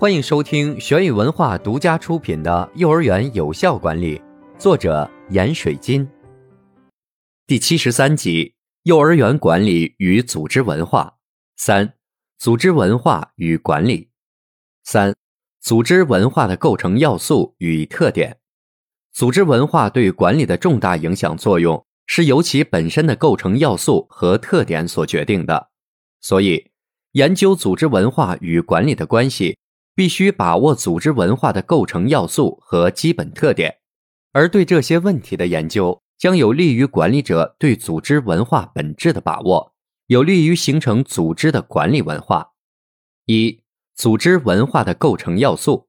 欢迎收听玄宇文化独家出品的《幼儿园有效管理》，作者闫水金。第七十三集：幼儿园管理与组织文化。三、组织文化与管理。三、组织文化的构成要素与特点。组织文化对管理的重大影响作用是由其本身的构成要素和特点所决定的，所以研究组织文化与管理的关系。必须把握组织文化的构成要素和基本特点，而对这些问题的研究将有利于管理者对组织文化本质的把握，有利于形成组织的管理文化。一、组织文化的构成要素。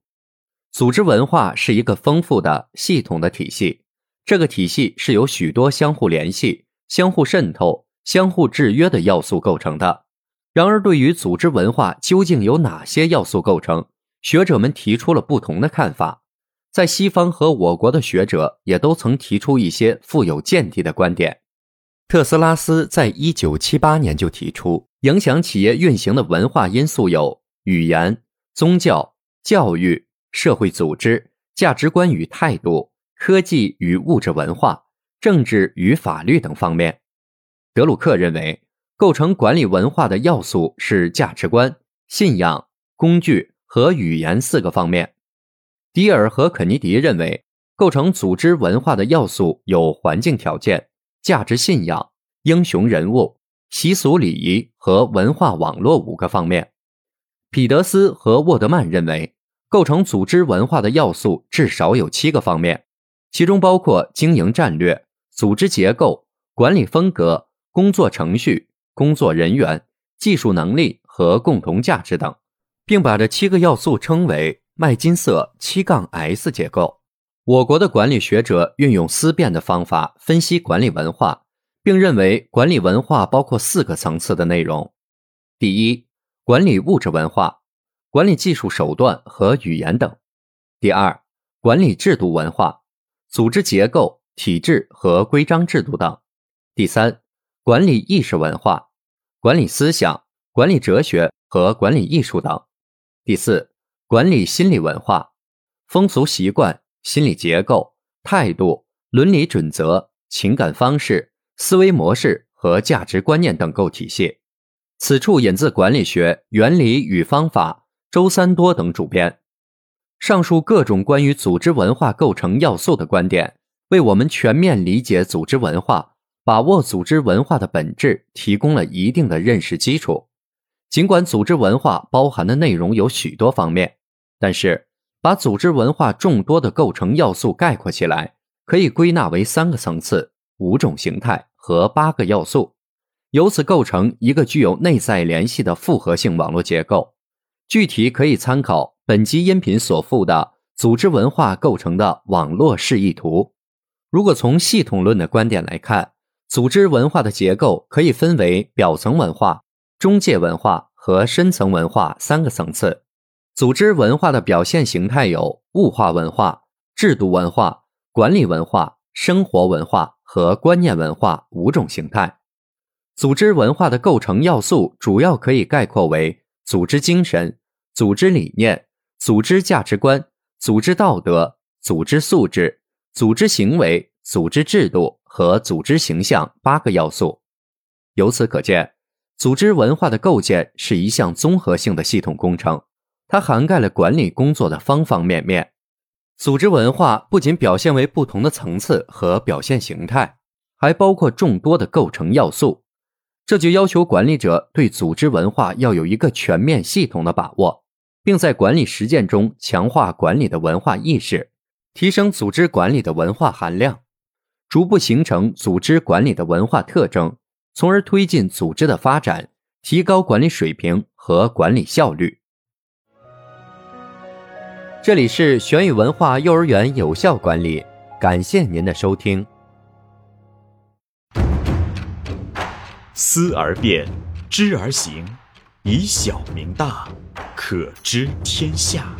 组织文化是一个丰富的、系统的体系，这个体系是由许多相互联系、相互渗透、相互制约的要素构成的。然而，对于组织文化究竟由哪些要素构成？学者们提出了不同的看法，在西方和我国的学者也都曾提出一些富有见地的观点。特斯拉斯在一九七八年就提出，影响企业运行的文化因素有语言、宗教、教育、社会组织、价值观与态度、科技与物质文化、政治与法律等方面。德鲁克认为，构成管理文化的要素是价值观、信仰、工具。和语言四个方面，迪尔和肯尼迪认为，构成组织文化的要素有环境条件、价值信仰、英雄人物、习俗礼仪和文化网络五个方面。彼得斯和沃德曼认为，构成组织文化的要素至少有七个方面，其中包括经营战略、组织结构、管理风格、工作程序、工作人员、技术能力和共同价值等。并把这七个要素称为麦金色七杠 S 结构。我国的管理学者运用思辨的方法分析管理文化，并认为管理文化包括四个层次的内容：第一，管理物质文化，管理技术手段和语言等；第二，管理制度文化，组织结构、体制和规章制度等；第三，管理意识文化，管理思想、管理哲学和管理艺术等。第四，管理心理文化、风俗习惯、心理结构、态度、伦理准则、情感方式、思维模式和价值观念等构体系。此处引自《管理学原理与方法》，周三多等主编。上述各种关于组织文化构成要素的观点，为我们全面理解组织文化、把握组织文化的本质提供了一定的认识基础。尽管组织文化包含的内容有许多方面，但是把组织文化众多的构成要素概括起来，可以归纳为三个层次、五种形态和八个要素，由此构成一个具有内在联系的复合性网络结构。具体可以参考本集音频所附的组织文化构成的网络示意图。如果从系统论的观点来看，组织文化的结构可以分为表层文化。中介文化和深层文化三个层次，组织文化的表现形态有物化文化、制度文化、管理文化、生活文化和观念文化五种形态。组织文化的构成要素主要可以概括为组织精神、组织理念、组织价值观、组织道德、组织素质、组织行为、组织制度和组织形象八个要素。由此可见。组织文化的构建是一项综合性的系统工程，它涵盖了管理工作的方方面面。组织文化不仅表现为不同的层次和表现形态，还包括众多的构成要素。这就要求管理者对组织文化要有一个全面系统的把握，并在管理实践中强化管理的文化意识，提升组织管理的文化含量，逐步形成组织管理的文化特征。从而推进组织的发展，提高管理水平和管理效率。这里是玄宇文化幼儿园有效管理，感谢您的收听。思而变，知而行，以小明大，可知天下。